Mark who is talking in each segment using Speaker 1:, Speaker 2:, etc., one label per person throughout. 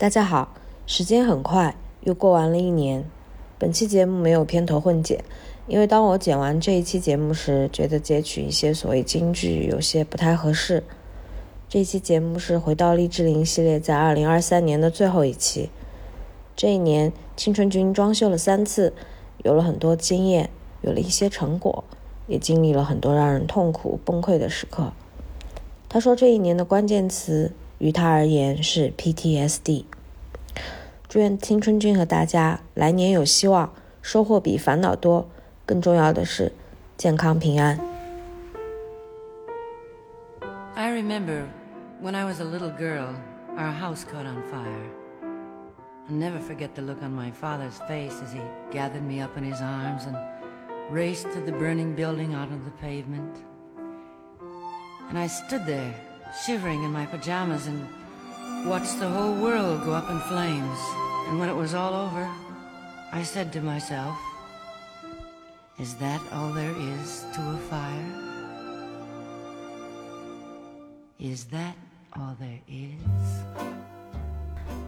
Speaker 1: 大家好，时间很快又过完了一年。本期节目没有片头混剪，因为当我剪完这一期节目时，觉得截取一些所谓金句有些不太合适。这期节目是回到励志林系列在二零二三年的最后一期。这一年，青春君装修了三次，有了很多经验，有了一些成果，也经历了很多让人痛苦崩溃的时刻。他说，这一年的关键词。于他而言是 PTSD。祝愿青春君和大家来年有希望，收获比烦恼多。更重要的是健康平安。
Speaker 2: I remember when I was a little girl, our house caught on fire. I'll never forget the look on my father's face as he gathered me up in his arms and raced to the burning building out on the pavement. And I stood there shivering in my pajamas and watched the whole world go up in flames. And when it was all over, I said to myself, Is that all there is to a fire? Is that all there is?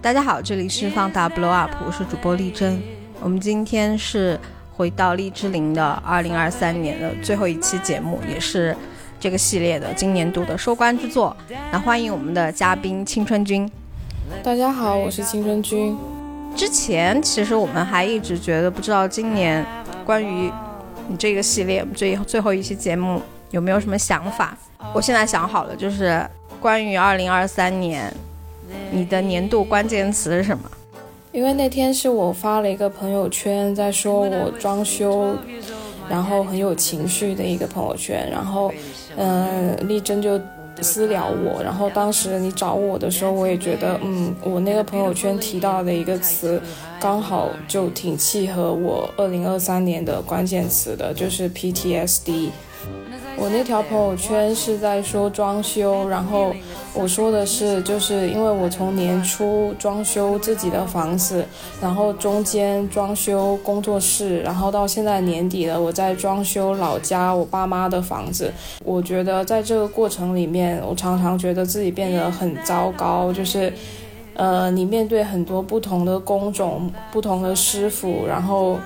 Speaker 3: 大家好，这里是放大 Blow Up，我是主播丽珍。我们今天是回到荔枝林的二零二三年的最后一期节目，也是这个系列的今年度的收官之作，那欢迎我们的嘉宾青春君。
Speaker 4: 大家好，我是青春君。
Speaker 3: 之前其实我们还一直觉得不知道今年关于你这个系列最最后一期节目有没有什么想法。我现在想好了，就是关于二零二三年你的年度关键词是什么？
Speaker 4: 因为那天是我发了一个朋友圈，在说我装修。然后很有情绪的一个朋友圈，然后，嗯，丽珍就私聊我，然后当时你找我的时候，我也觉得，嗯，我那个朋友圈提到的一个词，刚好就挺契合我二零二三年的关键词的，就是 PTSD。我那条朋友圈是在说装修，然后我说的是，就是因为我从年初装修自己的房子，然后中间装修工作室，然后到现在年底了，我在装修老家我爸妈的房子。我觉得在这个过程里面，我常常觉得自己变得很糟糕，就是，呃，你面对很多不同的工种、不同的师傅，然后。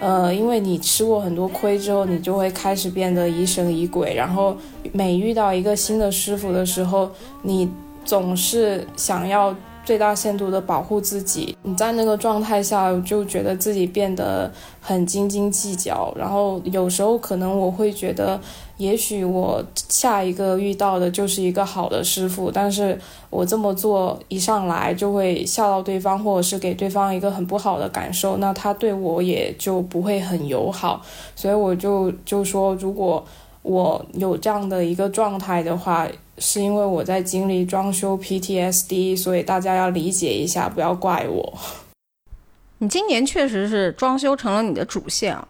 Speaker 4: 呃，因为你吃过很多亏之后，你就会开始变得疑神疑鬼，然后每遇到一个新的师傅的时候，你总是想要。最大限度的保护自己，你在那个状态下就觉得自己变得很斤斤计较，然后有时候可能我会觉得，也许我下一个遇到的就是一个好的师傅，但是我这么做一上来就会吓到对方，或者是给对方一个很不好的感受，那他对我也就不会很友好，所以我就就说，如果我有这样的一个状态的话。是因为我在经历装修 PTSD，所以大家要理解一下，不要怪我。
Speaker 3: 你今年确实是装修成了你的主线啊！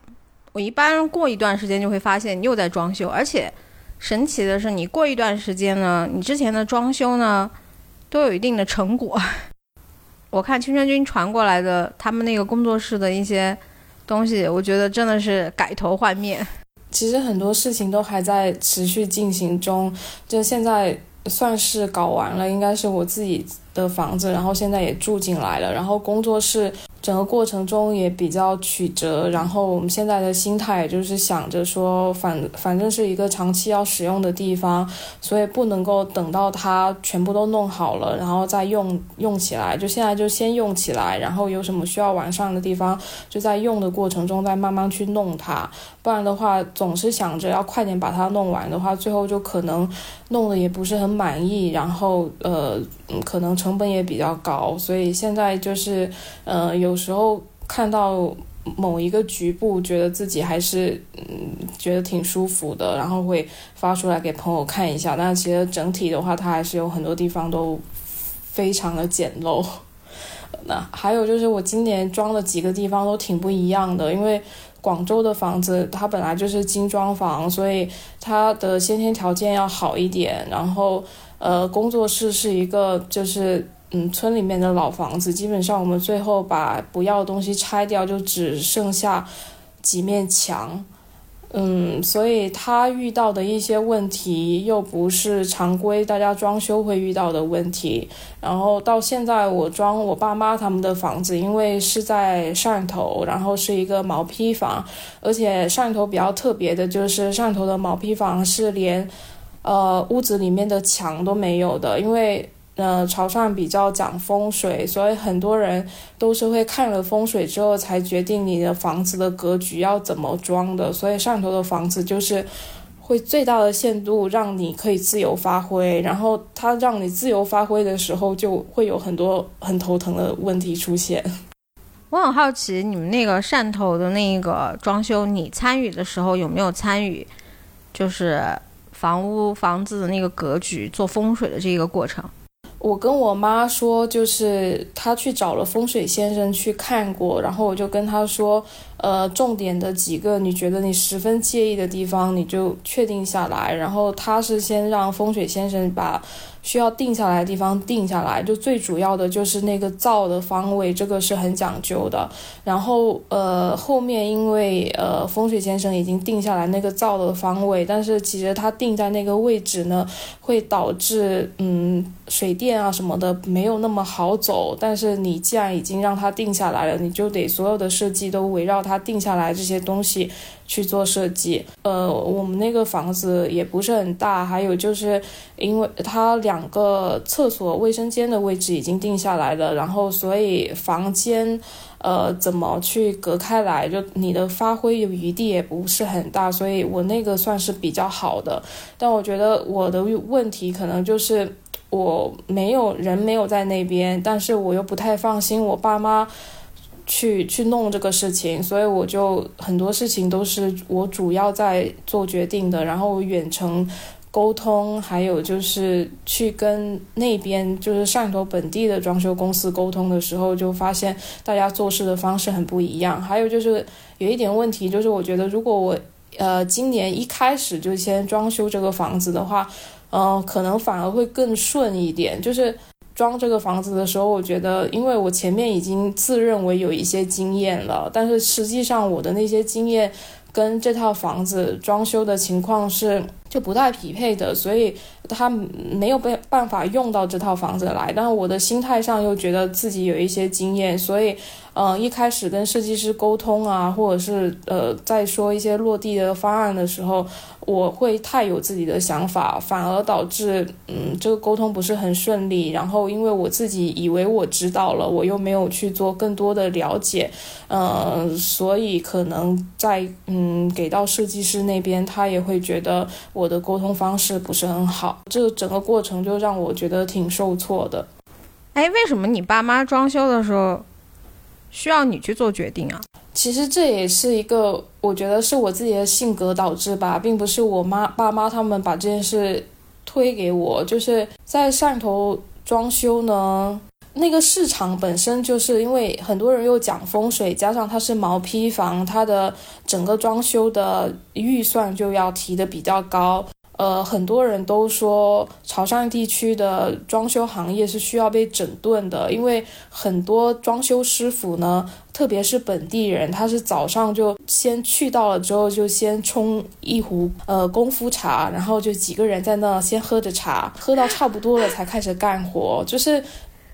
Speaker 3: 我一般过一段时间就会发现你又在装修，而且神奇的是，你过一段时间呢，你之前的装修呢都有一定的成果。我看青春君传过来的他们那个工作室的一些东西，我觉得真的是改头换面。
Speaker 4: 其实很多事情都还在持续进行中，就现在算是搞完了，应该是我自己的房子，然后现在也住进来了，然后工作室。整个过程中也比较曲折，然后我们现在的心态就是想着说，反反正是一个长期要使用的地方，所以不能够等到它全部都弄好了，然后再用用起来，就现在就先用起来，然后有什么需要完善的地方，就在用的过程中再慢慢去弄它，不然的话总是想着要快点把它弄完的话，最后就可能弄得也不是很满意，然后呃，可能成本也比较高，所以现在就是嗯。有时候看到某一个局部，觉得自己还是嗯觉得挺舒服的，然后会发出来给朋友看一下。但其实整体的话，它还是有很多地方都非常的简陋。还有就是我今年装的几个地方都挺不一样的，因为广州的房子它本来就是精装房，所以它的先天条件要好一点。然后呃，工作室是一个就是。嗯，村里面的老房子，基本上我们最后把不要的东西拆掉，就只剩下几面墙。嗯，所以他遇到的一些问题又不是常规大家装修会遇到的问题。然后到现在我装我爸妈他们的房子，因为是在汕头，然后是一个毛坯房，而且汕头比较特别的就是汕头的毛坯房是连，呃，屋子里面的墙都没有的，因为。呃，潮汕比较讲风水，所以很多人都是会看了风水之后才决定你的房子的格局要怎么装的。所以汕头的房子就是会最大的限度让你可以自由发挥，然后它让你自由发挥的时候，就会有很多很头疼的问题出现。
Speaker 3: 我很好奇，你们那个汕头的那个装修，你参与的时候有没有参与，就是房屋房子的那个格局做风水的这个过程？
Speaker 4: 我跟我妈说，就是她去找了风水先生去看过，然后我就跟她说，呃，重点的几个你觉得你十分介意的地方，你就确定下来。然后她是先让风水先生把。需要定下来的地方定下来，就最主要的就是那个灶的方位，这个是很讲究的。然后呃，后面因为呃风水先生已经定下来那个灶的方位，但是其实他定在那个位置呢，会导致嗯水电啊什么的没有那么好走。但是你既然已经让他定下来了，你就得所有的设计都围绕他定下来这些东西。去做设计，呃，我们那个房子也不是很大，还有就是因为它两个厕所、卫生间的位置已经定下来了，然后所以房间，呃，怎么去隔开来，就你的发挥有余地也不是很大，所以我那个算是比较好的。但我觉得我的问题可能就是我没有人没有在那边，但是我又不太放心我爸妈。去去弄这个事情，所以我就很多事情都是我主要在做决定的，然后远程沟通，还有就是去跟那边就是汕头本地的装修公司沟通的时候，就发现大家做事的方式很不一样。还有就是有一点问题，就是我觉得如果我呃今年一开始就先装修这个房子的话，嗯，可能反而会更顺一点，就是。装这个房子的时候，我觉得，因为我前面已经自认为有一些经验了，但是实际上我的那些经验跟这套房子装修的情况是就不太匹配的，所以他没有办办法用到这套房子来。但我的心态上又觉得自己有一些经验，所以。嗯，一开始跟设计师沟通啊，或者是呃，在说一些落地的方案的时候，我会太有自己的想法，反而导致嗯，这个沟通不是很顺利。然后，因为我自己以为我知道了，我又没有去做更多的了解，嗯，所以可能在嗯给到设计师那边，他也会觉得我的沟通方式不是很好。这个整个过程就让我觉得挺受挫的。
Speaker 3: 哎，为什么你爸妈装修的时候？需要你去做决定啊！
Speaker 4: 其实这也是一个，我觉得是我自己的性格导致吧，并不是我妈爸妈他们把这件事推给我。就是在汕头装修呢，那个市场本身就是因为很多人又讲风水，加上它是毛坯房，它的整个装修的预算就要提的比较高。呃，很多人都说潮汕地区的装修行业是需要被整顿的，因为很多装修师傅呢，特别是本地人，他是早上就先去到了之后，就先冲一壶呃功夫茶，然后就几个人在那先喝着茶，喝到差不多了才开始干活，就是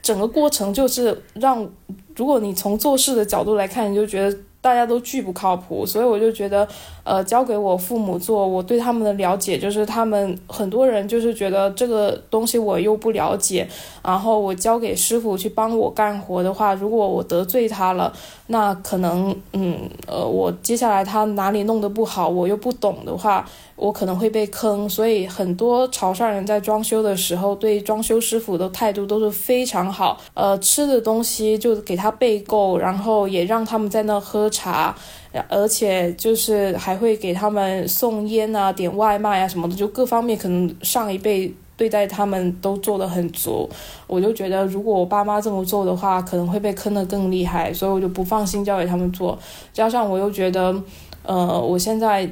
Speaker 4: 整个过程就是让，如果你从做事的角度来看，你就觉得。大家都巨不靠谱，所以我就觉得，呃，交给我父母做，我对他们的了解就是，他们很多人就是觉得这个东西我又不了解，然后我交给师傅去帮我干活的话，如果我得罪他了，那可能，嗯，呃，我接下来他哪里弄得不好，我又不懂的话。我可能会被坑，所以很多潮汕人在装修的时候，对装修师傅的态度都是非常好。呃，吃的东西就给他备够，然后也让他们在那喝茶，而且就是还会给他们送烟啊、点外卖啊什么的，就各方面可能上一辈对待他们都做得很足。我就觉得，如果我爸妈这么做的话，可能会被坑得更厉害，所以我就不放心交给他们做。加上我又觉得，呃，我现在。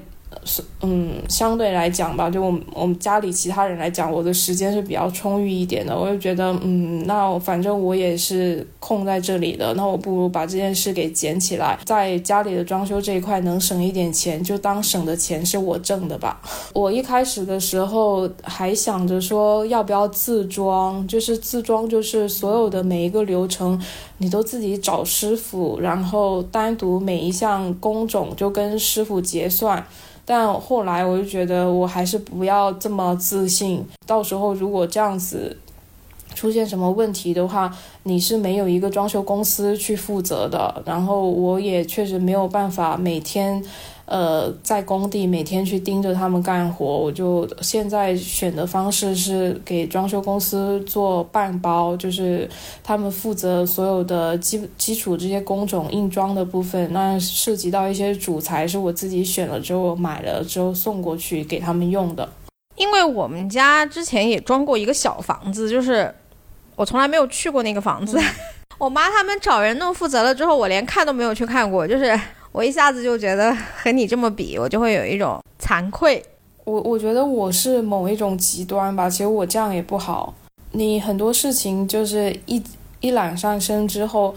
Speaker 4: 是嗯，相对来讲吧，就我们我们家里其他人来讲，我的时间是比较充裕一点的。我就觉得，嗯，那反正我也是空在这里的，那我不如把这件事给捡起来，在家里的装修这一块能省一点钱，就当省的钱是我挣的吧。我一开始的时候还想着说，要不要自装，就是自装，就是所有的每一个流程你都自己找师傅，然后单独每一项工种就跟师傅结算。但后来我就觉得，我还是不要这么自信。到时候如果这样子出现什么问题的话，你是没有一个装修公司去负责的。然后我也确实没有办法每天。呃，在工地每天去盯着他们干活，我就现在选的方式是给装修公司做半包，就是他们负责所有的基基础这些工种硬装的部分，那涉及到一些主材是我自己选了之后买了之后送过去给他们用的。
Speaker 3: 因为我们家之前也装过一个小房子，就是我从来没有去过那个房子，我妈他们找人弄负责了之后，我连看都没有去看过，就是。我一下子就觉得和你这么比，我就会有一种惭愧。
Speaker 4: 我我觉得我是某一种极端吧，其实我这样也不好。你很多事情就是一一揽上身之后，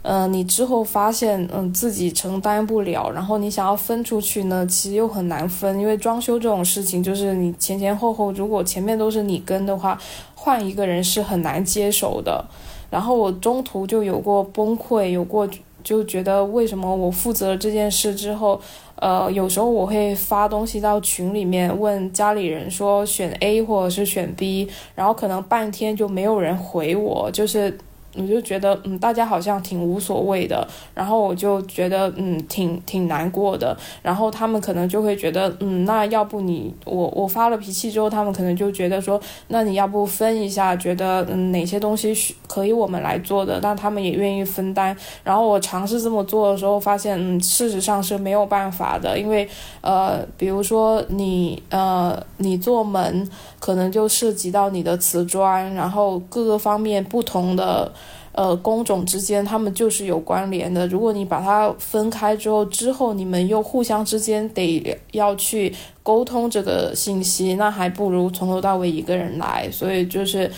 Speaker 4: 嗯，你之后发现嗯自己承担不了，然后你想要分出去呢，其实又很难分，因为装修这种事情就是你前前后后，如果前面都是你跟的话，换一个人是很难接手的。然后我中途就有过崩溃，有过。就觉得为什么我负责这件事之后，呃，有时候我会发东西到群里面问家里人说选 A 或者是选 B，然后可能半天就没有人回我，就是。我就觉得，嗯，大家好像挺无所谓的，然后我就觉得，嗯，挺挺难过的。然后他们可能就会觉得，嗯，那要不你我我发了脾气之后，他们可能就觉得说，那你要不分一下，觉得嗯哪些东西是可以我们来做的，那他们也愿意分担。然后我尝试这么做的时候，发现，嗯，事实上是没有办法的，因为呃，比如说你呃你做门，可能就涉及到你的瓷砖，然后各个方面不同的。呃，工种之间他们就是有关联的。如果你把它分开之后，之后你们又互相之间得要去沟通这个信息，那还不如从头到尾一个人来。所以就是，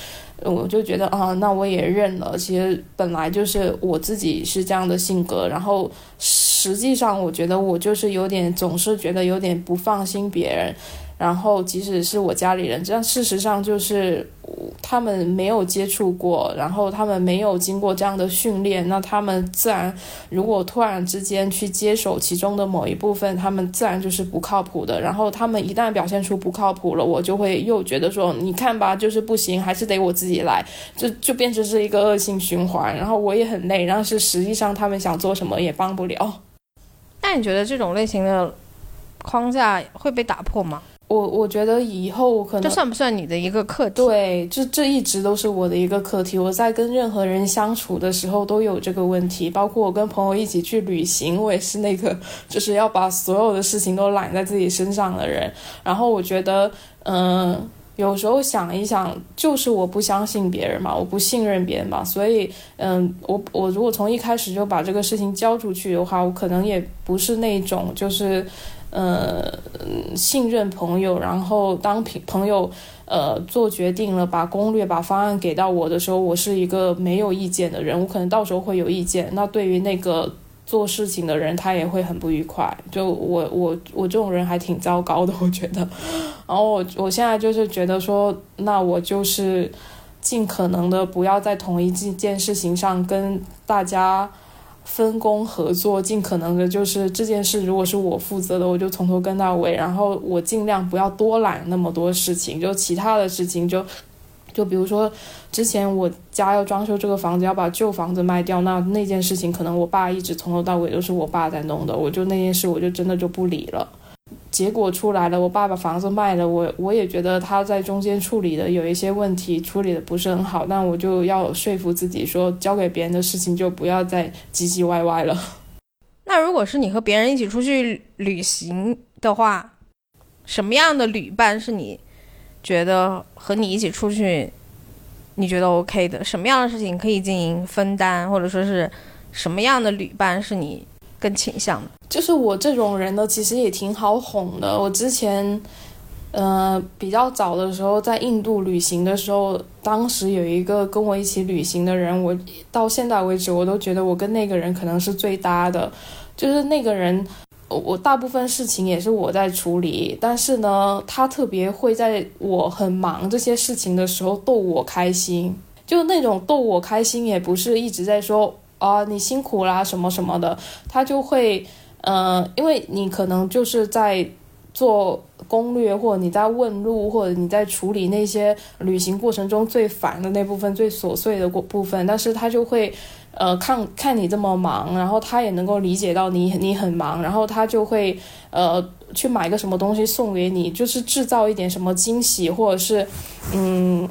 Speaker 4: 我就觉得啊，那我也认了。其实本来就是我自己是这样的性格，然后实际上我觉得我就是有点总是觉得有点不放心别人。然后，即使是我家里人，这样事实上就是他们没有接触过，然后他们没有经过这样的训练，那他们自然，如果突然之间去接手其中的某一部分，他们自然就是不靠谱的。然后他们一旦表现出不靠谱了，我就会又觉得说，你看吧，就是不行，还是得我自己来，就就变成是一个恶性循环。然后我也很累，但是实际上他们想做什么也帮不了。
Speaker 3: 那你觉得这种类型的框架会被打破吗？
Speaker 4: 我我觉得以后可能
Speaker 3: 这算不算你的一个课题？
Speaker 4: 对，这这一直都是我的一个课题。我在跟任何人相处的时候都有这个问题，包括我跟朋友一起去旅行，我也是那个就是要把所有的事情都揽在自己身上的人。然后我觉得，嗯，有时候想一想，就是我不相信别人嘛，我不信任别人嘛，所以，嗯，我我如果从一开始就把这个事情交出去的话，我可能也不是那种就是。呃，信任朋友，然后当朋朋友，呃，做决定了，把攻略、把方案给到我的时候，我是一个没有意见的人。我可能到时候会有意见，那对于那个做事情的人，他也会很不愉快。就我我我这种人还挺糟糕的，我觉得。然后我我现在就是觉得说，那我就是尽可能的不要在同一件件事情上跟大家。分工合作，尽可能的就是这件事，如果是我负责的，我就从头跟到尾，然后我尽量不要多揽那么多事情，就其他的事情就，就比如说之前我家要装修这个房子，要把旧房子卖掉，那那件事情可能我爸一直从头到尾都是我爸在弄的，我就那件事我就真的就不理了。结果出来了，我爸把房子卖了，我我也觉得他在中间处理的有一些问题，处理的不是很好，但我就要说服自己说，交给别人的事情就不要再唧唧歪歪了。
Speaker 3: 那如果是你和别人一起出去旅行的话，什么样的旅伴是你觉得和你一起出去你觉得 OK 的？什么样的事情可以进行分担，或者说是什么样的旅伴是你跟倾向？
Speaker 4: 就是我这种人呢，其实也挺好哄的。我之前，呃，比较早的时候在印度旅行的时候，当时有一个跟我一起旅行的人，我到现在为止我都觉得我跟那个人可能是最搭的。就是那个人，我大部分事情也是我在处理，但是呢，他特别会在我很忙这些事情的时候逗我开心，就那种逗我开心，也不是一直在说啊你辛苦啦什么什么的，他就会。呃，因为你可能就是在做攻略，或者你在问路，或者你在处理那些旅行过程中最烦的那部分、最琐碎的过部分，但是他就会，呃，看看你这么忙，然后他也能够理解到你你很忙，然后他就会呃去买个什么东西送给你，就是制造一点什么惊喜，或者是嗯，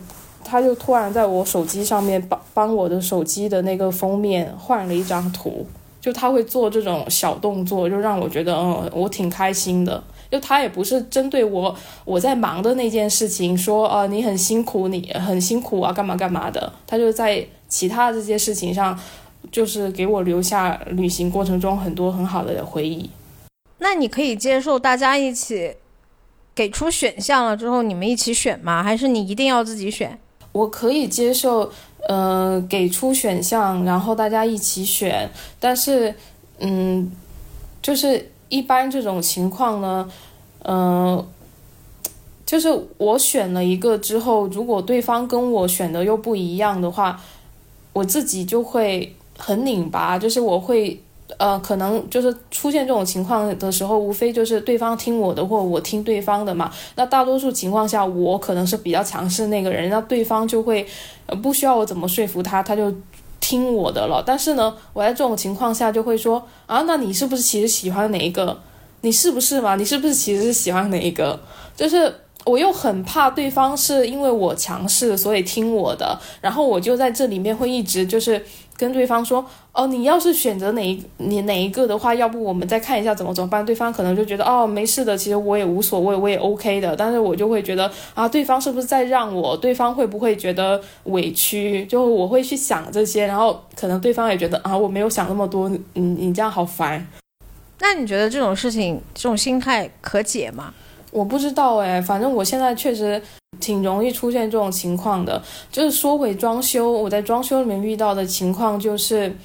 Speaker 4: 他就突然在我手机上面帮帮我的手机的那个封面换了一张图。就他会做这种小动作，就让我觉得，嗯，我挺开心的。就他也不是针对我我在忙的那件事情说，啊，你很辛苦，你很辛苦啊，干嘛干嘛的。他就在其他这些事情上，就是给我留下旅行过程中很多很好的回忆。
Speaker 3: 那你可以接受大家一起给出选项了之后，你们一起选吗？还是你一定要自己选？
Speaker 4: 我可以接受。呃，给出选项，然后大家一起选。但是，嗯，就是一般这种情况呢，呃，就是我选了一个之后，如果对方跟我选的又不一样的话，我自己就会很拧巴，就是我会。呃，可能就是出现这种情况的时候，无非就是对方听我的，或我听对方的嘛。那大多数情况下，我可能是比较强势那个人，那对方就会，呃，不需要我怎么说服他，他就听我的了。但是呢，我在这种情况下就会说啊，那你是不是其实喜欢哪一个？你是不是嘛？你是不是其实是喜欢哪一个？就是我又很怕对方是因为我强势，所以听我的，然后我就在这里面会一直就是。跟对方说哦，你要是选择哪一你哪一个的话，要不我们再看一下怎么怎么办？对方可能就觉得哦，没事的，其实我也无所谓，我也 OK 的。但是我就会觉得啊，对方是不是在让我？对方会不会觉得委屈？就我会去想这些，然后可能对方也觉得啊，我没有想那么多，你你这样好烦。
Speaker 3: 那你觉得这种事情，这种心态可解吗？
Speaker 4: 我不知道哎，反正我现在确实。挺容易出现这种情况的，就是说回装修，我在装修里面遇到的情况就是，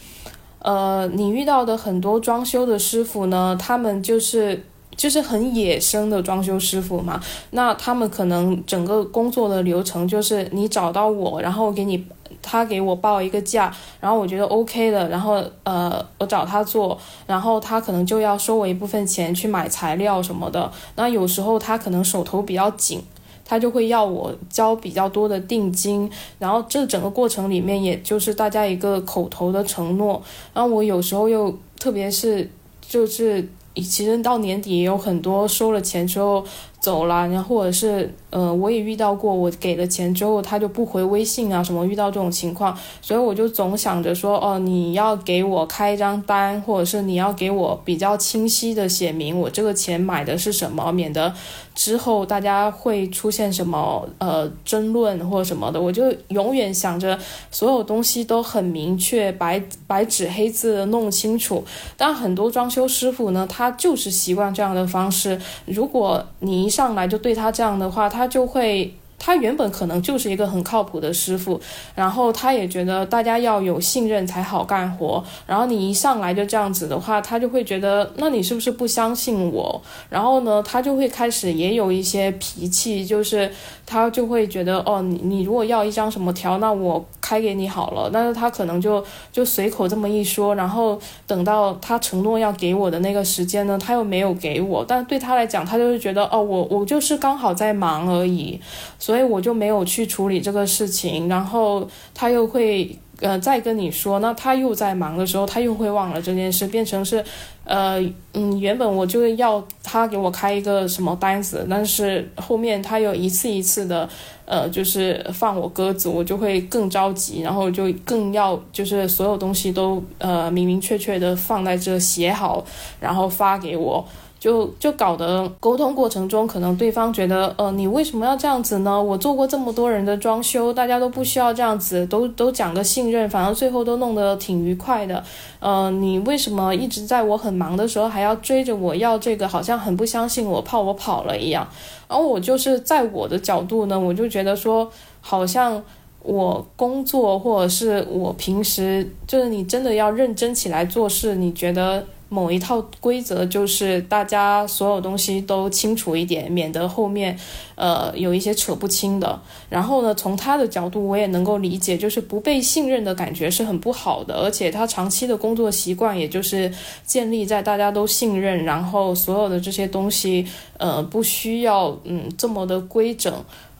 Speaker 4: 呃，你遇到的很多装修的师傅呢，他们就是就是很野生的装修师傅嘛，那他们可能整个工作的流程就是你找到我，然后给你他给我报一个价，然后我觉得 OK 的，然后呃我找他做，然后他可能就要收我一部分钱去买材料什么的，那有时候他可能手头比较紧。他就会要我交比较多的定金，然后这整个过程里面，也就是大家一个口头的承诺。然后我有时候又，特别是就是，其实到年底也有很多收了钱之后。走了，然后或者是呃，我也遇到过，我给了钱之后他就不回微信啊，什么遇到这种情况，所以我就总想着说，哦，你要给我开一张单，或者是你要给我比较清晰的写明我这个钱买的是什么，免得之后大家会出现什么呃争论或者什么的。我就永远想着所有东西都很明确，白白纸黑字的弄清楚。但很多装修师傅呢，他就是习惯这样的方式。如果你一上来就对他这样的话，他他就会。他原本可能就是一个很靠谱的师傅，然后他也觉得大家要有信任才好干活。然后你一上来就这样子的话，他就会觉得那你是不是不相信我？然后呢，他就会开始也有一些脾气，就是他就会觉得哦，你你如果要一张什么条，那我开给你好了。但是他可能就就随口这么一说，然后等到他承诺要给我的那个时间呢，他又没有给我。但对他来讲，他就是觉得哦，我我就是刚好在忙而已，所以我就没有去处理这个事情，然后他又会呃再跟你说，那他又在忙的时候，他又会忘了这件事，变成是，呃嗯，原本我就要他给我开一个什么单子，但是后面他又一次一次的呃就是放我鸽子，我就会更着急，然后就更要就是所有东西都呃明明确确的放在这写好，然后发给我。就就搞得沟通过程中，可能对方觉得，呃，你为什么要这样子呢？我做过这么多人的装修，大家都不需要这样子，都都讲个信任，反正最后都弄得挺愉快的。呃，你为什么一直在我很忙的时候还要追着我要这个？好像很不相信我，怕我跑了一样。然后我就是在我的角度呢，我就觉得说，好像。我工作，或者是我平时，就是你真的要认真起来做事。你觉得某一套规则就是大家所有东西都清楚一点，免得后面，呃，有一些扯不清的。然后呢，从他的角度，我也能够理解，就是不被信任的感觉是很不好的。而且他长期的工作习惯，也就是建立在大家都信任，然后所有的这些东西，呃，不需要嗯这么的规整。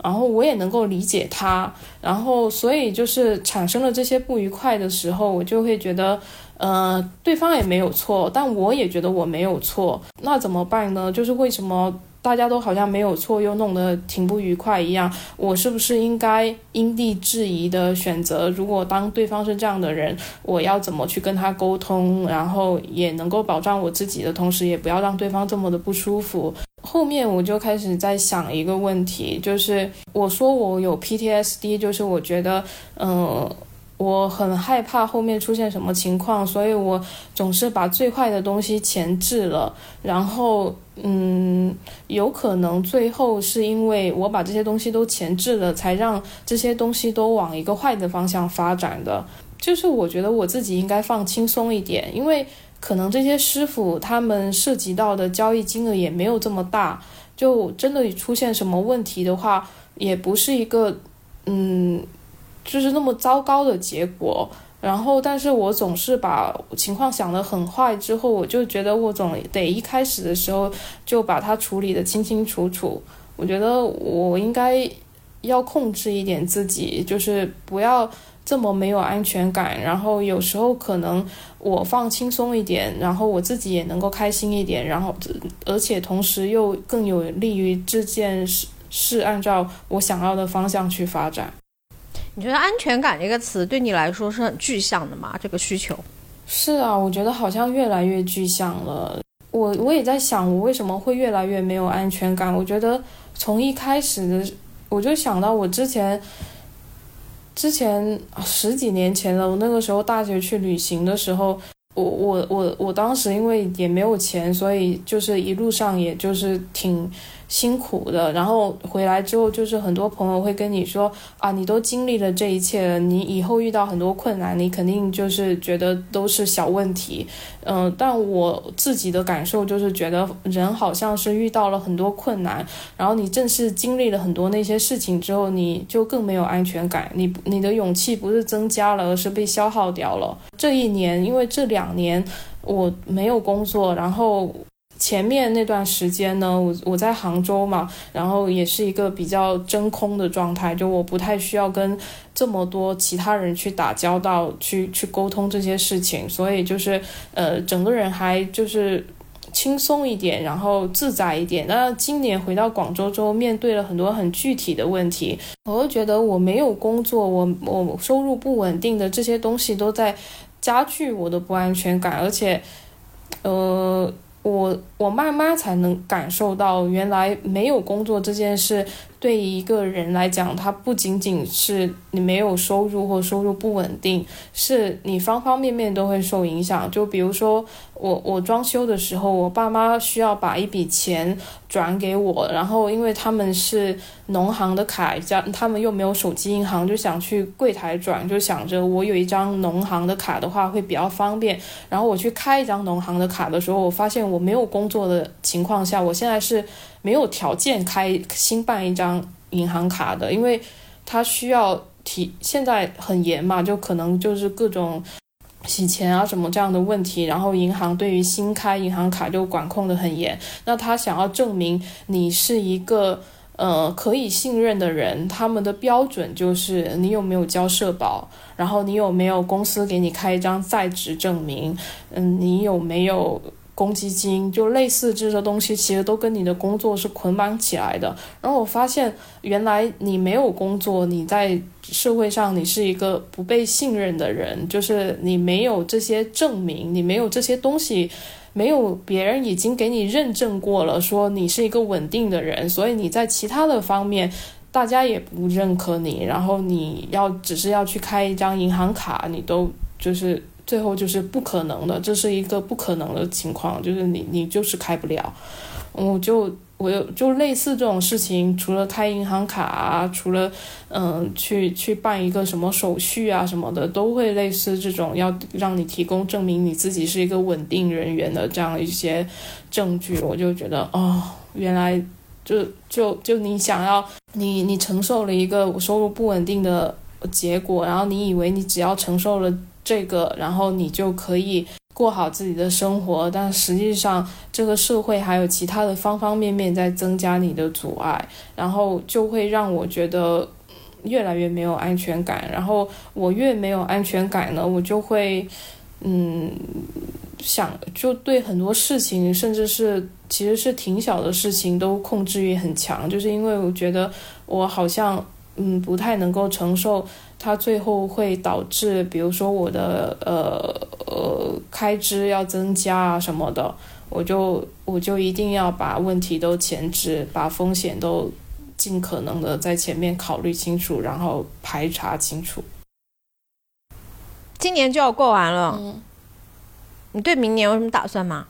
Speaker 4: 然后我也能够理解他，然后所以就是产生了这些不愉快的时候，我就会觉得，呃，对方也没有错，但我也觉得我没有错，那怎么办呢？就是为什么大家都好像没有错，又弄得挺不愉快一样？我是不是应该因地制宜的选择？如果当对方是这样的人，我要怎么去跟他沟通，然后也能够保障我自己的同时，也不要让对方这么的不舒服？后面我就开始在想一个问题，就是我说我有 PTSD，就是我觉得，嗯，我很害怕后面出现什么情况，所以我总是把最坏的东西前置了，然后，嗯，有可能最后是因为我把这些东西都前置了，才让这些东西都往一个坏的方向发展的。就是我觉得我自己应该放轻松一点，因为。可能这些师傅他们涉及到的交易金额也没有这么大，就真的出现什么问题的话，也不是一个，嗯，就是那么糟糕的结果。然后，但是我总是把情况想得很坏，之后我就觉得我总得一开始的时候就把它处理得清清楚楚。我觉得我应该要控制一点自己，就是不要。这么没有安全感，然后有时候可能我放轻松一点，然后我自己也能够开心一点，然后而且同时又更有利于这件事是按照我想要的方向去发展。
Speaker 3: 你觉得“安全感”这个词对你来说是很具象的吗？这个需求？
Speaker 4: 是啊，我觉得好像越来越具象了。我我也在想，我为什么会越来越没有安全感？我觉得从一开始的，我就想到我之前。之前十几年前了，我那个时候大学去旅行的时候，我我我我当时因为也没有钱，所以就是一路上也就是挺。辛苦的，然后回来之后，就是很多朋友会跟你说啊，你都经历了这一切了，你以后遇到很多困难，你肯定就是觉得都是小问题，嗯，但我自己的感受就是觉得人好像是遇到了很多困难，然后你正是经历了很多那些事情之后，你就更没有安全感，你你的勇气不是增加了，而是被消耗掉了。这一年，因为这两年我没有工作，然后。前面那段时间呢，我我在杭州嘛，然后也是一个比较真空的状态，就我不太需要跟这么多其他人去打交道，去去沟通这些事情，所以就是呃，整个人还就是轻松一点，然后自在一点。那今年回到广州之后，面对了很多很具体的问题，我会觉得我没有工作，我我收入不稳定的这些东西都在加剧我的不安全感，而且呃。我我慢慢才能感受到，原来没有工作这件事。对于一个人来讲，他不仅仅是你没有收入或收入不稳定，是你方方面面都会受影响。就比如说我我装修的时候，我爸妈需要把一笔钱转给我，然后因为他们是农行的卡，加他们又没有手机银行，就想去柜台转，就想着我有一张农行的卡的话会比较方便。然后我去开一张农行的卡的时候，我发现我没有工作的情况下，我现在是。没有条件开新办一张银行卡的，因为他需要提，现在很严嘛，就可能就是各种洗钱啊什么这样的问题，然后银行对于新开银行卡就管控的很严。那他想要证明你是一个呃可以信任的人，他们的标准就是你有没有交社保，然后你有没有公司给你开一张在职证明，嗯，你有没有？公积金就类似这些东西，其实都跟你的工作是捆绑起来的。然后我发现，原来你没有工作，你在社会上你是一个不被信任的人，就是你没有这些证明，你没有这些东西，没有别人已经给你认证过了，说你是一个稳定的人，所以你在其他的方面大家也不认可你，然后你要只是要去开一张银行卡，你都就是最后就是不可能的，这是一个不可能的情况，就是你你就是开不了，我就。我有就类似这种事情，除了开银行卡，除了嗯去去办一个什么手续啊什么的，都会类似这种要让你提供证明你自己是一个稳定人员的这样一些证据。我就觉得哦，原来就就就你想要你你承受了一个收入不稳定的结果，然后你以为你只要承受了这个，然后你就可以。过好自己的生活，但实际上这个社会还有其他的方方面面在增加你的阻碍，然后就会让我觉得越来越没有安全感。然后我越没有安全感呢，我就会嗯想就对很多事情，甚至是其实是挺小的事情都控制欲很强，就是因为我觉得我好像嗯不太能够承受。它最后会导致，比如说我的呃呃开支要增加啊什么的，我就我就一定要把问题都前置，把风险都尽可能的在前面考虑清楚，然后排查清楚。
Speaker 3: 今年就要过完了，你对明年有什么打算吗？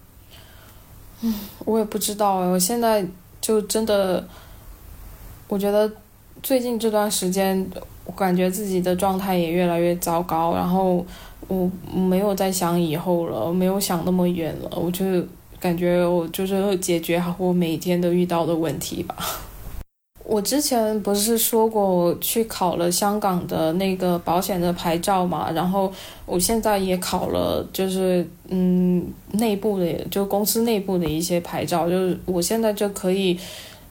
Speaker 4: 嗯，我也不知道，我现在就真的，我觉得最近这段时间。我感觉自己的状态也越来越糟糕，然后我没有在想以后了，没有想那么远了，我就感觉我就是解决好我每天都遇到的问题吧。我之前不是说过我去考了香港的那个保险的牌照嘛，然后我现在也考了，就是嗯内部的，就公司内部的一些牌照，就是我现在就可以。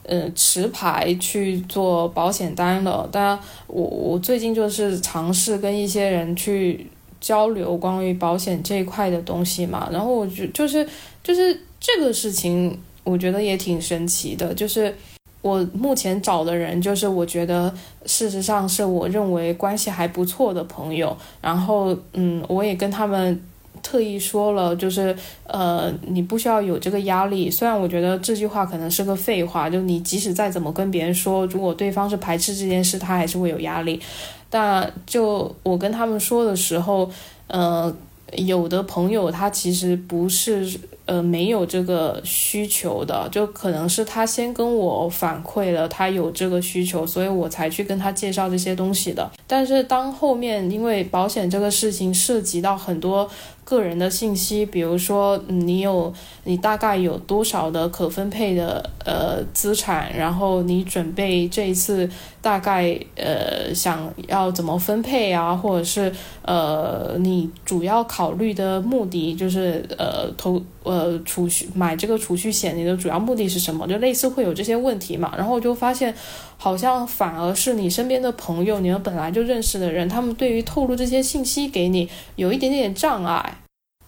Speaker 4: 呃，持牌去做保险单了。当然，我我最近就是尝试跟一些人去交流关于保险这一块的东西嘛。然后我觉就是就是这个事情，我觉得也挺神奇的。就是我目前找的人，就是我觉得事实上是我认为关系还不错的朋友。然后，嗯，我也跟他们。特意说了，就是呃，你不需要有这个压力。虽然我觉得这句话可能是个废话，就你即使再怎么跟别人说，如果对方是排斥这件事，他还是会有压力。但就我跟他们说的时候，呃，有的朋友他其实不是。呃，没有这个需求的，就可能是他先跟我反馈了他有这个需求，所以我才去跟他介绍这些东西的。但是当后面因为保险这个事情涉及到很多个人的信息，比如说你有你大概有多少的可分配的呃资产，然后你准备这一次大概呃想要怎么分配啊，或者是呃你主要考虑的目的就是呃投。呃，储蓄买这个储蓄险，你的主要目的是什么？就类似会有这些问题嘛。然后我就发现，好像反而是你身边的朋友，你们本来就认识的人，他们对于透露这些信息给你有一点点障碍。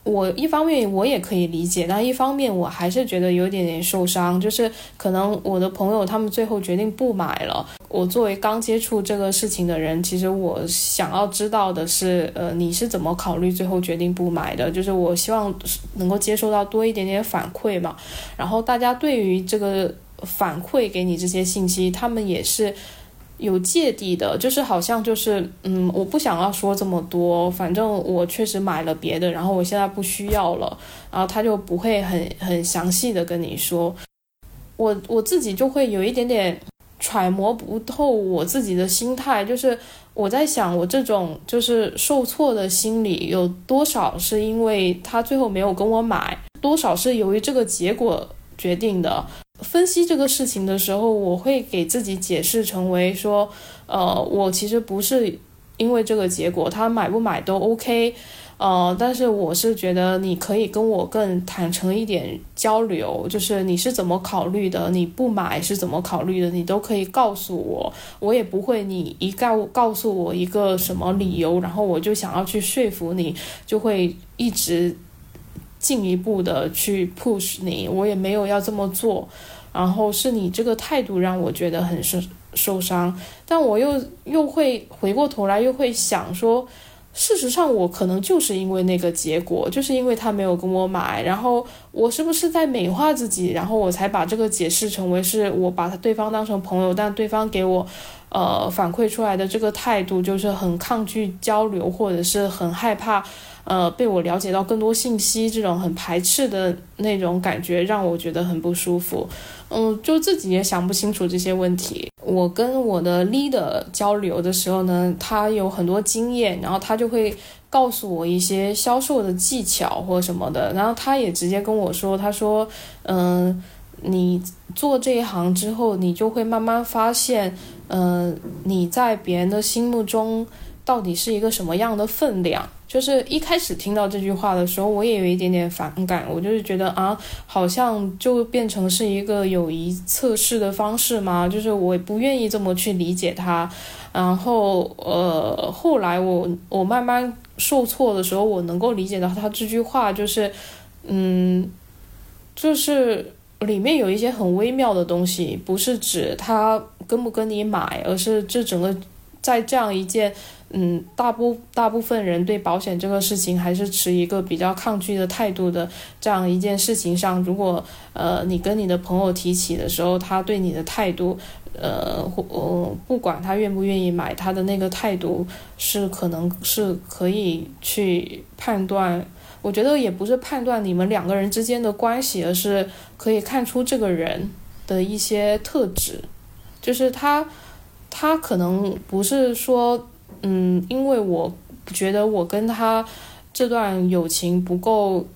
Speaker 4: 我一方面我也可以理解，但一方面我还是觉得有点点受伤。就是可能我的朋友他们最后决定不买了。我作为刚接触这个事情的人，其实我想要知道的是，呃，你是怎么考虑最后决定不买的？就是我希望能够接受到多一点点反馈嘛。然后大家对于这个反馈给你这些信息，他们也是。有芥蒂的，就是好像就是，嗯，我不想要说这么多，反正我确实买了别的，然后我现在不需要了，然后他就不会很很详细的跟你说，我我自己就会有一点点揣摩不透我自己的心态，就是我在想，我这种就是受挫的心理有多少是因为他最后没有跟我买，多少是由于这个结果决定的。分析这个事情的时候，我会给自己解释成为说，呃，我其实不是因为这个结果，他买不买都 OK，呃，但是我是觉得你可以跟我更坦诚一点交流，就是你是怎么考虑的，你不买是怎么考虑的，你都可以告诉我，我也不会你一告告诉我一个什么理由，然后我就想要去说服你，就会一直。进一步的去 push 你，我也没有要这么做，然后是你这个态度让我觉得很受受伤，但我又又会回过头来又会想说。事实上，我可能就是因为那个结果，就是因为他没有跟我买，然后我是不是在美化自己，然后我才把这个解释成为是我把他对方当成朋友，但对方给我，呃，反馈出来的这个态度就是很抗拒交流，或者是很害怕。呃，被我了解到更多信息，这种很排斥的那种感觉让我觉得很不舒服。嗯，就自己也想不清楚这些问题。我跟我的 leader 交流的时候呢，他有很多经验，然后他就会告诉我一些销售的技巧或什么的。然后他也直接跟我说，他说，嗯，你做这一行之后，你就会慢慢发现，嗯，你在别人的心目中到底是一个什么样的分量。就是一开始听到这句话的时候，我也有一点点反感。我就是觉得啊，好像就变成是一个友谊测试的方式嘛。就是我不愿意这么去理解它。然后呃，后来我我慢慢受挫的时候，我能够理解到他这句话就是，嗯，就是里面有一些很微妙的东西，不是指他跟不跟你买，而是这整个在这样一件。嗯，大部大部分人对保险这个事情还是持一个比较抗拒的态度的。这样一件事情上，如果呃你跟你的朋友提起的时候，他对你的态度，呃或呃不管他愿不愿意买，他的那个态度是可能是可以去判断。我觉得也不是判断你们两个人之间的关系，而是可以看出这个人的一些特质，就是他他可能不是说。嗯，因为我觉得我跟他这段友情不够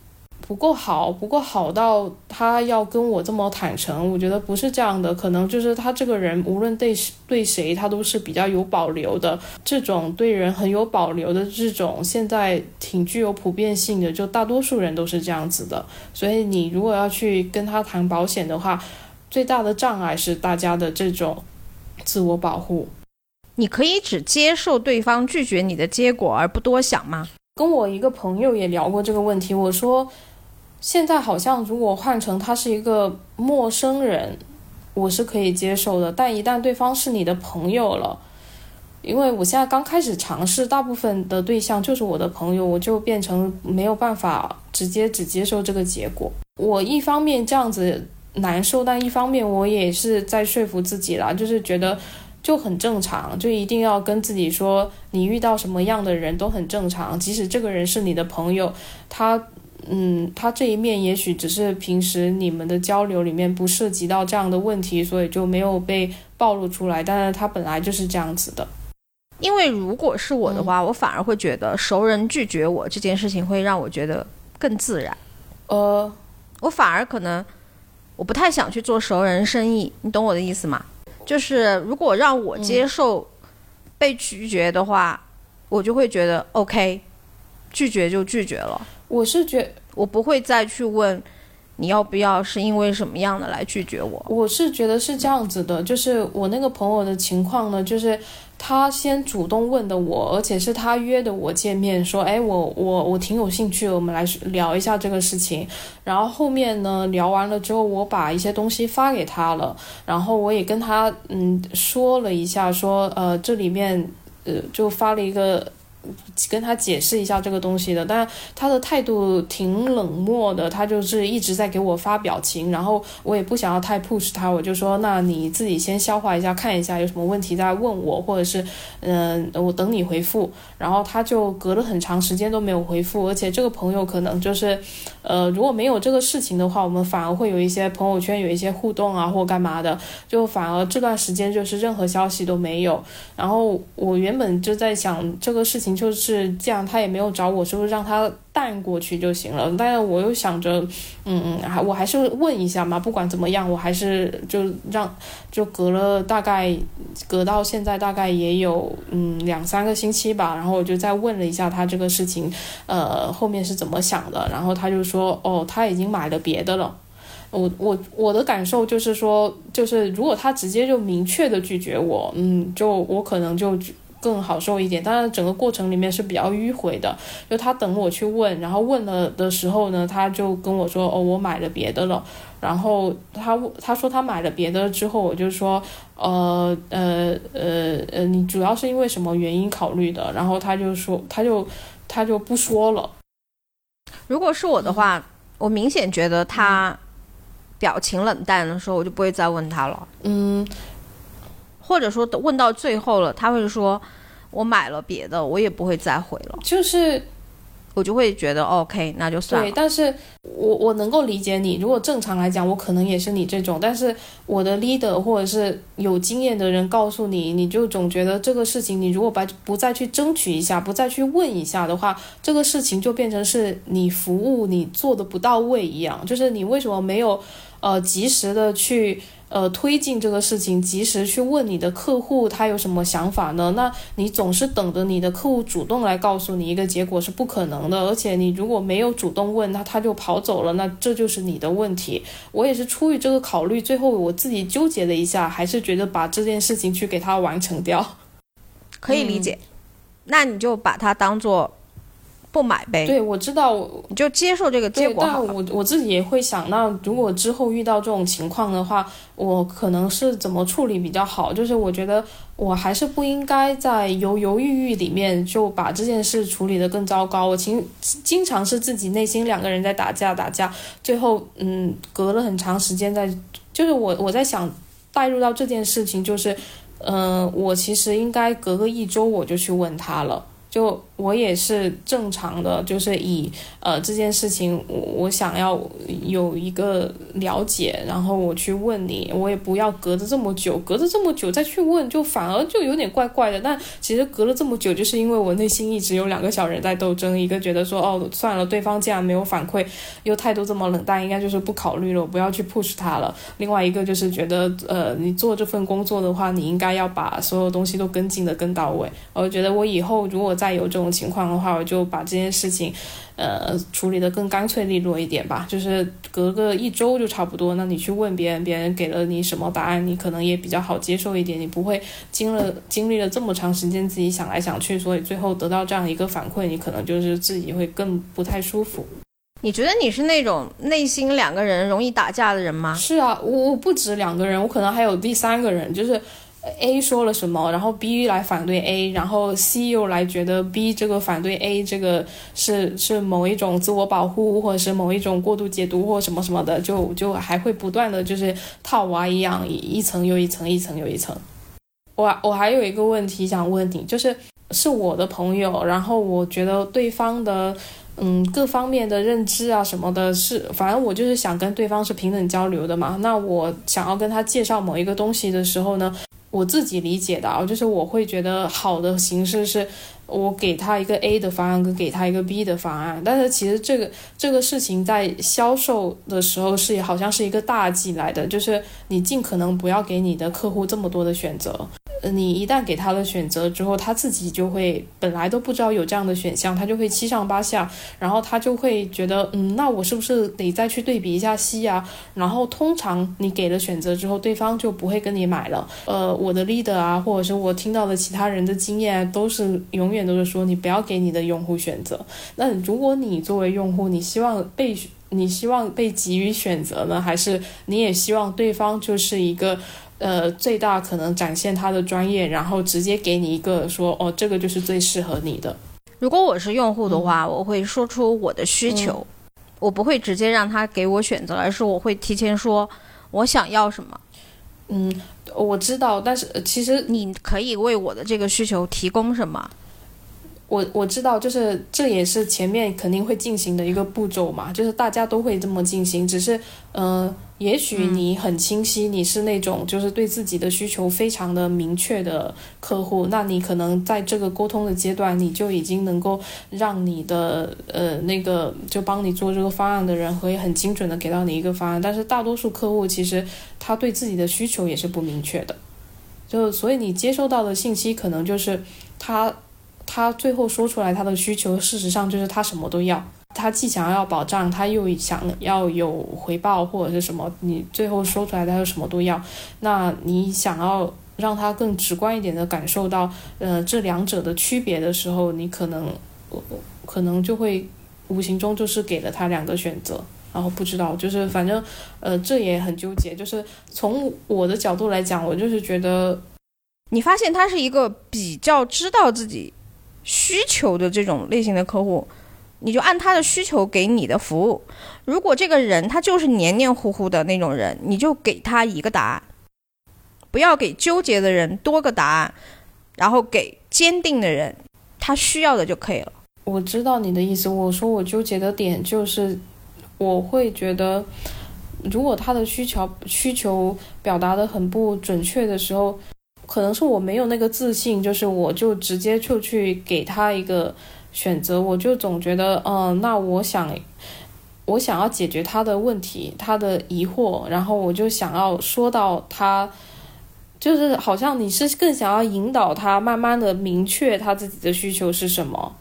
Speaker 4: 不够好，不够好到他要跟我这么坦诚。我觉得不是这样的，可能就是他这个人无论对对谁，他都是比较有保留的。这种对人很有保留的这种，现在挺具有普遍性的，就大多数人都是这样子的。所以你如果要去跟他谈保险的话，最大的障碍是大家的这种自我保护。
Speaker 3: 你可以只接受对方拒绝你的结果而不多想吗？
Speaker 4: 跟我一个朋友也聊过这个问题，我说现在好像如果换成他是一个陌生人，我是可以接受的，但一旦对方是你的朋友了，因为我现在刚开始尝试，大部分的对象就是我的朋友，我就变成没有办法直接只接受这个结果。我一方面这样子难受，但一方面我也是在说服自己啦，就是觉得。就很正常，就一定要跟自己说，你遇到什么样的人都很正常，即使这个人是你的朋友，他，嗯，他这一面也许只是平时你们的交流里面不涉及到这样的问题，所以就没有被暴露出来，但是他本来就是这样子的。
Speaker 3: 因为如果是我的话，我反而会觉得熟人拒绝我这件事情会让我觉得更自然。
Speaker 4: 呃，
Speaker 3: 我反而可能我不太想去做熟人生意，你懂我的意思吗？就是如果让我接受被拒绝的话，我就会觉得 OK，拒绝就拒绝了。
Speaker 4: 我是觉
Speaker 3: 我不会再去问你要不要，是因为什么样的来拒绝我。
Speaker 4: 我是觉得是这样子的，就是我那个朋友的情况呢，就是。他先主动问的我，而且是他约的我见面，说：“哎，我我我挺有兴趣，我们来聊一下这个事情。”然后后面呢，聊完了之后，我把一些东西发给他了，然后我也跟他嗯说了一下，说呃这里面呃就发了一个。跟他解释一下这个东西的，但他的态度挺冷漠的，他就是一直在给我发表情，然后我也不想要太 push 他，我就说那你自己先消化一下，看一下有什么问题再问我，或者是嗯我等你回复。然后他就隔了很长时间都没有回复，而且这个朋友可能就是呃如果没有这个事情的话，我们反而会有一些朋友圈有一些互动啊或干嘛的，就反而这段时间就是任何消息都没有。然后我原本就在想这个事情。就是这样，他也没有找我，是不是让他淡过去就行了？但是我又想着，嗯，还我还是问一下嘛，不管怎么样，我还是就让就隔了大概隔到现在大概也有嗯两三个星期吧，然后我就再问了一下他这个事情，呃，后面是怎么想的？然后他就说，哦，他已经买了别的了。我我我的感受就是说，就是如果他直接就明确的拒绝我，嗯，就我可能就。更好受一点。但是整个过程里面是比较迂回的，就他等我去问，然后问了的时候呢，他就跟我说哦，我买了别的了。然后他他说他买了别的之后，我就说呃呃呃呃，你主要是因为什么原因考虑的？然后他就说他就他就不说了。
Speaker 3: 如果是我的话，我明显觉得他表情冷淡的时候，我就不会再问他了。
Speaker 4: 嗯，
Speaker 3: 或者说问到最后了，他会说我买了别的，我也不会再回了。
Speaker 4: 就是。
Speaker 3: 我就会觉得 OK，那就算了。
Speaker 4: 对，但是我我能够理解你。如果正常来讲，我可能也是你这种。但是我的 leader 或者是有经验的人告诉你，你就总觉得这个事情，你如果把不再去争取一下，不再去问一下的话，这个事情就变成是你服务你做的不到位一样。就是你为什么没有呃及时的去。呃，推进这个事情，及时去问你的客户他有什么想法呢？那你总是等着你的客户主动来告诉你一个结果是不可能的。而且你如果没有主动问，那他就跑走了，那这就是你的问题。我也是出于这个考虑，最后我自己纠结了一下，还是觉得把这件事情去给他完成掉，
Speaker 3: 可以理解。那你就把它当做。不买呗，
Speaker 4: 对，我知道，
Speaker 3: 你就接受这个结果。
Speaker 4: 但我我自己也会想，那如果之后遇到这种情况的话，我可能是怎么处理比较好？就是我觉得我还是不应该在犹犹豫豫里面就把这件事处理得更糟糕。我经经常是自己内心两个人在打架打架，最后嗯，隔了很长时间在，就是我我在想带入到这件事情，就是嗯，我其实应该隔个一周我就去问他了。就我也是正常的，就是以呃这件事情，我我想要有一个了解，然后我去问你，我也不要隔着这么久，隔着这么久再去问，就反而就有点怪怪的。但其实隔了这么久，就是因为我内心一直有两个小人在斗争，一个觉得说哦算了，对方既然没有反馈，又态度这么冷淡，应该就是不考虑了，我不要去 push 他了。另外一个就是觉得呃你做这份工作的话，你应该要把所有东西都跟进的更到位。我觉得我以后如果再有这种情况的话，我就把这件事情，呃，处理的更干脆利落一点吧。就是隔个一周就差不多。那你去问别人，别人给了你什么答案，你可能也比较好接受一点。你不会经了经历了这么长时间自己想来想去，所以最后得到这样一个反馈，你可能就是自己会更不太舒服。
Speaker 3: 你觉得你是那种内心两个人容易打架的人吗？
Speaker 4: 是啊，我我不止两个人，我可能还有第三个人，就是。A 说了什么，然后 B 来反对 A，然后 C 又来觉得 B 这个反对 A 这个是是某一种自我保护，或者是某一种过度解读或什么什么的，就就还会不断的就是套娃一样，一层又一层，一层又一层。我我还有一个问题想问你，就是是我的朋友，然后我觉得对方的嗯各方面的认知啊什么的，是反正我就是想跟对方是平等交流的嘛。那我想要跟他介绍某一个东西的时候呢？我自己理解的啊，就是我会觉得好的形式是，我给他一个 A 的方案跟给他一个 B 的方案，但是其实这个这个事情在销售的时候是好像是一个大忌来的，就是你尽可能不要给你的客户这么多的选择。你一旦给他的选择之后，他自己就会本来都不知道有这样的选项，他就会七上八下，然后他就会觉得，嗯，那我是不是得再去对比一下 C 啊？然后通常你给了选择之后，对方就不会跟你买了。呃，我的 leader 啊，或者是我听到的其他人的经验，都是永远都是说，你不要给你的用户选择。那如果你作为用户，你希望被你希望被给予选择呢，还是你也希望对方就是一个？呃，最大可能展现他的专业，然后直接给你一个说，哦，这个就是最适合你的。
Speaker 3: 如果我是用户的话，我会说出我的需求，我不会直接让他给我选择，而是我会提前说我想要什么。
Speaker 4: 嗯，我知道，但是其实
Speaker 3: 你可以为我的这个需求提供什么？
Speaker 4: 我我知道，就是这也是前面肯定会进行的一个步骤嘛，就是大家都会这么进行，只是，呃。也许你很清晰，你是那种就是对自己的需求非常的明确的客户，那你可能在这个沟通的阶段，你就已经能够让你的呃那个就帮你做这个方案的人可以很精准的给到你一个方案。但是大多数客户其实他对自己的需求也是不明确的，就所以你接收到的信息可能就是他他最后说出来他的需求，事实上就是他什么都要。他既想要保障，他又想要有回报或者是什么，你最后说出来他又什么都要，那你想要让他更直观一点的感受到，呃，这两者的区别的时候，你可能，可能就会无形中就是给了他两个选择。然后不知道，就是反正，呃，这也很纠结。就是从我的角度来讲，我就是觉得，
Speaker 3: 你发现他是一个比较知道自己需求的这种类型的客户，你就按他的需求给你的服务。如果这个人他就是黏黏糊糊的那种人，你就给他一个答案，不要给纠结的人多个答案，然后给坚定的人他需要的就可以了。
Speaker 4: 我知道你的意思。我说我纠结的点就是。我会觉得，如果他的需求需求表达的很不准确的时候，可能是我没有那个自信，就是我就直接就去给他一个选择，我就总觉得，嗯，那我想，我想要解决他的问题，他的疑惑，然后我就想要说到他，就是好像你是更想要引导他，慢慢的明确他自己的需求是什么，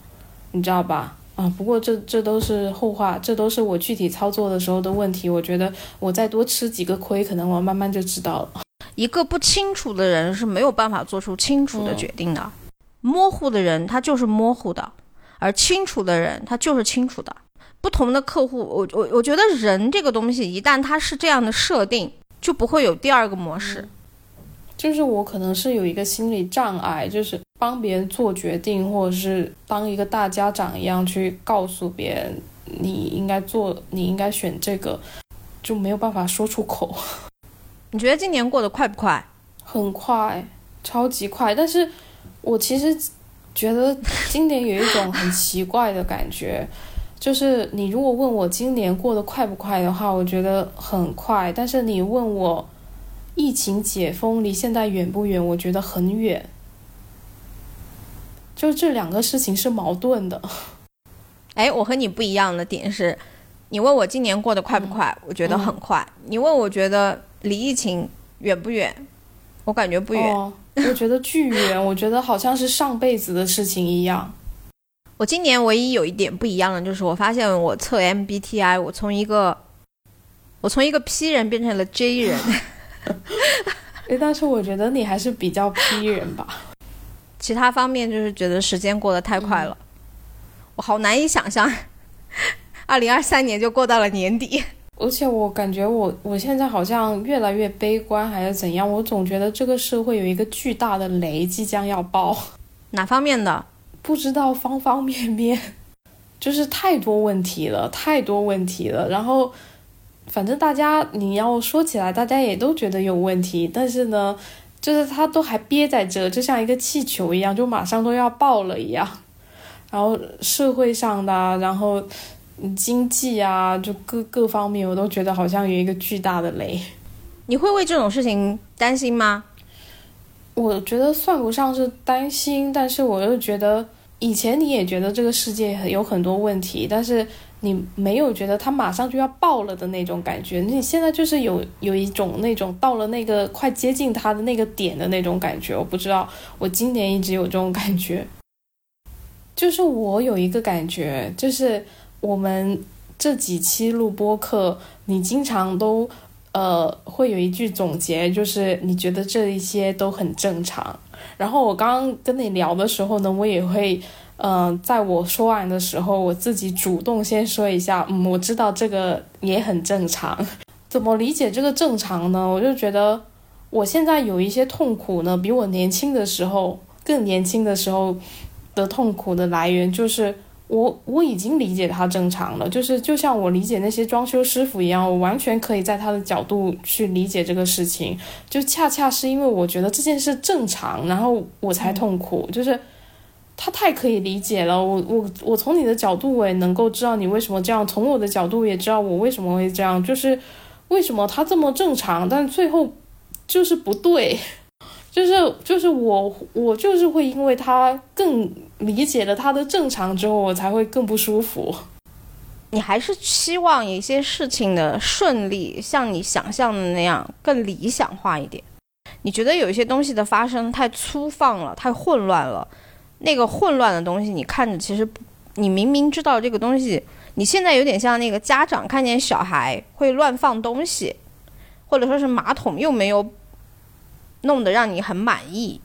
Speaker 4: 你知道吧？啊，不过这这都是后话，这都是我具体操作的时候的问题。我觉得我再多吃几个亏，可能我慢慢就知道了。
Speaker 3: 一个不清楚的人是没有办法做出清楚的决定的，模糊的人他就是模糊的，而清楚的人他就是清楚的。不同的客户，我我我觉得人这个东西，一旦他是这样的设定，就不会有第二个模式。
Speaker 4: 就是我可能是有一个心理障碍，就是帮别人做决定，或者是当一个大家长一样去告诉别人你应该做，你应该选这个，就没有办法说出口。
Speaker 3: 你觉得今年过得快不快？
Speaker 4: 很快，超级快。但是我其实觉得今年有一种很奇怪的感觉，就是你如果问我今年过得快不快的话，我觉得很快。但是你问我。疫情解封离现在远不远？我觉得很远。就这两个事情是矛盾的。
Speaker 3: 哎，我和你不一样的点是，你问我今年过得快不快？我觉得很快。你问我觉得离疫情远不远？我感觉不远。
Speaker 4: 我觉得巨远。我觉得好像是上辈子的事情一样。
Speaker 3: 我今年唯一有一点不一样的就是，我发现我测 MBTI，我从一个我从一个 P 人变成了 J 人。
Speaker 4: 哎，但是我觉得你还是比较 P 人吧。
Speaker 3: 其他方面就是觉得时间过得太快了，我好难以想象，二零二三年就过到了年底。
Speaker 4: 而且我感觉我我现在好像越来越悲观，还是怎样？我总觉得这个社会有一个巨大的雷即将要爆。
Speaker 3: 哪方面的？
Speaker 4: 不知道，方方面面，就是太多问题了，太多问题了。然后。反正大家你要说起来，大家也都觉得有问题，但是呢，就是他都还憋在这，就像一个气球一样，就马上都要爆了一样。然后社会上的，然后经济啊，就各各方面，我都觉得好像有一个巨大的雷。
Speaker 3: 你会为这种事情担心吗？
Speaker 4: 我觉得算不上是担心，但是我又觉得以前你也觉得这个世界有很多问题，但是。你没有觉得它马上就要爆了的那种感觉，你现在就是有有一种那种到了那个快接近它的那个点的那种感觉。我不知道，我今年一直有这种感觉，就是我有一个感觉，就是我们这几期录播课，你经常都呃会有一句总结，就是你觉得这一些都很正常。然后我刚刚跟你聊的时候呢，我也会。嗯，在我说完的时候，我自己主动先说一下，嗯，我知道这个也很正常。怎么理解这个正常呢？我就觉得我现在有一些痛苦呢，比我年轻的时候更年轻的时候的痛苦的来源，就是我我已经理解他正常了，就是就像我理解那些装修师傅一样，我完全可以在他的角度去理解这个事情。就恰恰是因为我觉得这件事正常，然后我才痛苦，就是。他太可以理解了，我我我从你的角度我也能够知道你为什么这样，从我的角度也知道我为什么会这样，就是为什么他这么正常，但最后就是不对，就是就是我我就是会因为他更理解了他的正常之后，我才会更不舒服。
Speaker 3: 你还是希望一些事情的顺利像你想象的那样更理想化一点？你觉得有一些东西的发生太粗放了，太混乱了？那个混乱的东西，你看着其实，你明明知道这个东西，你现在有点像那个家长看见小孩会乱放东西，或者说是马桶又没有弄得让你很满意。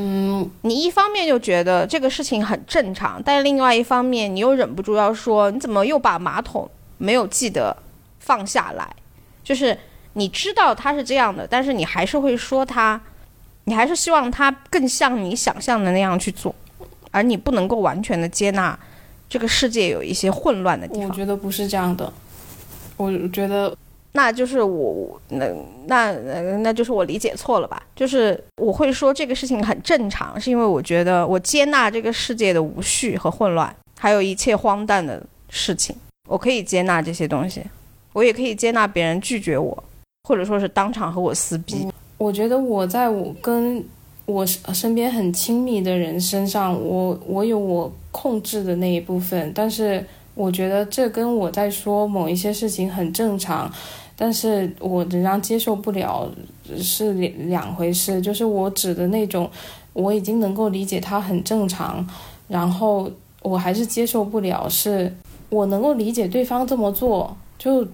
Speaker 4: 嗯，
Speaker 3: 你一方面就觉得这个事情很正常，但另外一方面你又忍不住要说，你怎么又把马桶没有记得放下来？就是你知道他是这样的，但是你还是会说他，你还是希望他更像你想象的那样去做，而你不能够完全的接纳这个世界有一些混乱的地方。
Speaker 4: 我觉得不是这样的，我觉得
Speaker 3: 那就是我那那那就是我理解错了吧？就是我会说这个事情很正常，是因为我觉得我接纳这个世界的无序和混乱，还有一切荒诞的事情，我可以接纳这些东西，我也可以接纳别人拒绝我，或者说是当场和我撕逼。
Speaker 4: 我觉得我在我跟我身边很亲密的人身上，我我有我控制的那一部分，但是我觉得这跟我在说某一些事情很正常，但是我仍然接受不了是两两回事。就是我指的那种，我已经能够理解他很正常，然后我还是接受不了，是我能够理解对方这么做，就。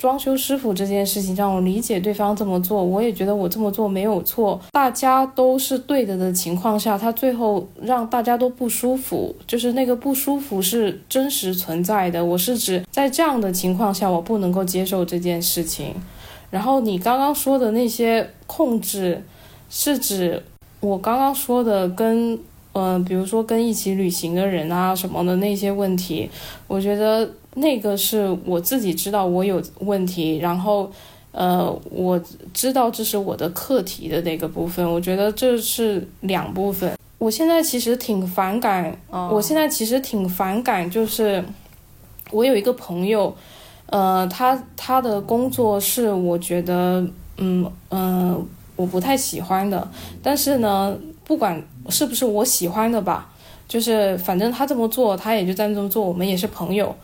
Speaker 4: 装修师傅这件事情让我理解对方这么做，我也觉得我这么做没有错。大家都是对的的情况下，他最后让大家都不舒服，就是那个不舒服是真实存在的。我是指在这样的情况下，我不能够接受这件事情。然后你刚刚说的那些控制，是指我刚刚说的跟嗯，比如说跟一起旅行的人啊什么的那些问题，我觉得。那个是我自己知道我有问题，然后，呃，我知道这是我的课题的那个部分。我觉得这是两部分。我现在其实挺反感，我现在其实挺反感，就是我有一个朋友，呃，他他的工作是我觉得，嗯嗯，我不太喜欢的。但是呢，不管是不是我喜欢的吧，就是反正他这么做，他也就在这么做，我们也是朋友。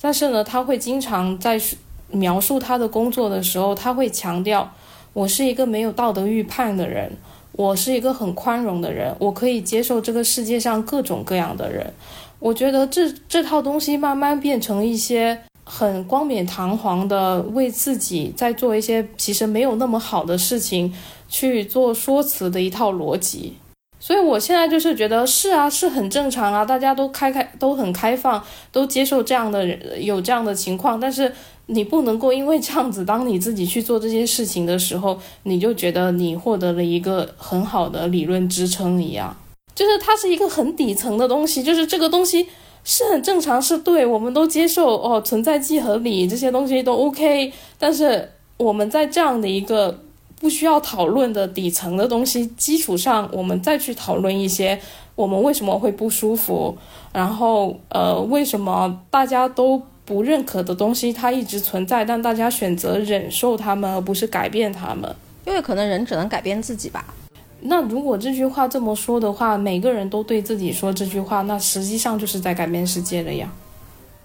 Speaker 4: 但是呢，他会经常在描述他的工作的时候，他会强调：“我是一个没有道德预判的人，我是一个很宽容的人，我可以接受这个世界上各种各样的人。”我觉得这这套东西慢慢变成一些很冠冕堂皇的，为自己在做一些其实没有那么好的事情去做说辞的一套逻辑。所以，我现在就是觉得是啊，是很正常啊，大家都开开都很开放，都接受这样的人有这样的情况。但是，你不能够因为这样子，当你自己去做这些事情的时候，你就觉得你获得了一个很好的理论支撑一样。就是它是一个很底层的东西，就是这个东西是很正常，是对，我们都接受哦，存在即合理这些东西都 OK。但是我们在这样的一个。不需要讨论的底层的东西基础上，我们再去讨论一些我们为什么会不舒服，然后呃为什么大家都不认可的东西它一直存在，但大家选择忍受它们而不是改变它们，
Speaker 3: 因为可能人只能改变自己吧。
Speaker 4: 那如果这句话这么说的话，每个人都对自己说这句话，那实际上就是在改变世界了呀。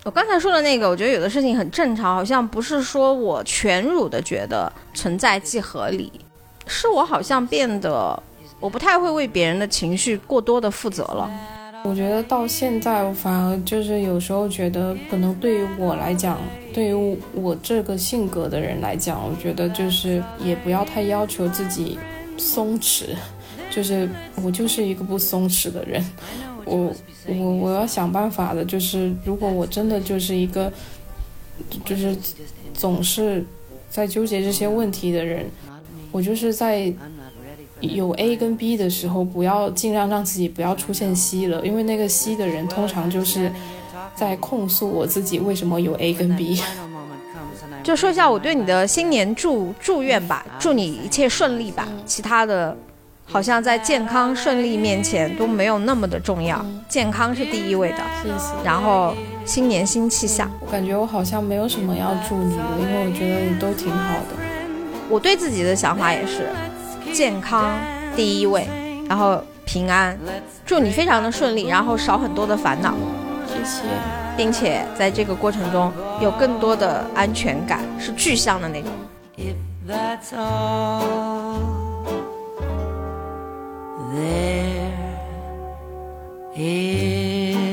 Speaker 3: 我刚才说的那个，我觉得有的事情很正常，好像不是说我全儒的觉得存在即合理，是我好像变得我不太会为别人的情绪过多的负责了。
Speaker 4: 我觉得到现在，我反而就是有时候觉得，可能对于我来讲，对于我这个性格的人来讲，我觉得就是也不要太要求自己松弛，就是我就是一个不松弛的人。我我我要想办法的，就是如果我真的就是一个，就是总是在纠结这些问题的人，我就是在有 A 跟 B 的时候，不要尽量让自己不要出现 C 了，因为那个 C 的人通常就是在控诉我自己为什么有 A 跟 B。
Speaker 3: 就说一下我对你的新年祝祝愿吧，祝你一切顺利吧，其他的。好像在健康顺利面前都没有那么的重要，健康是第一位的。
Speaker 4: 谢谢。
Speaker 3: 然后新年新气象，
Speaker 4: 我感觉我好像没有什么要祝你的，因为我觉得你都挺好的。
Speaker 3: 我对自己的想法也是，健康第一位，然后平安，祝你非常的顺利，然后少很多的烦恼。
Speaker 4: 谢谢，
Speaker 3: 并且在这个过程中有更多的安全感，是具象的那种。There is.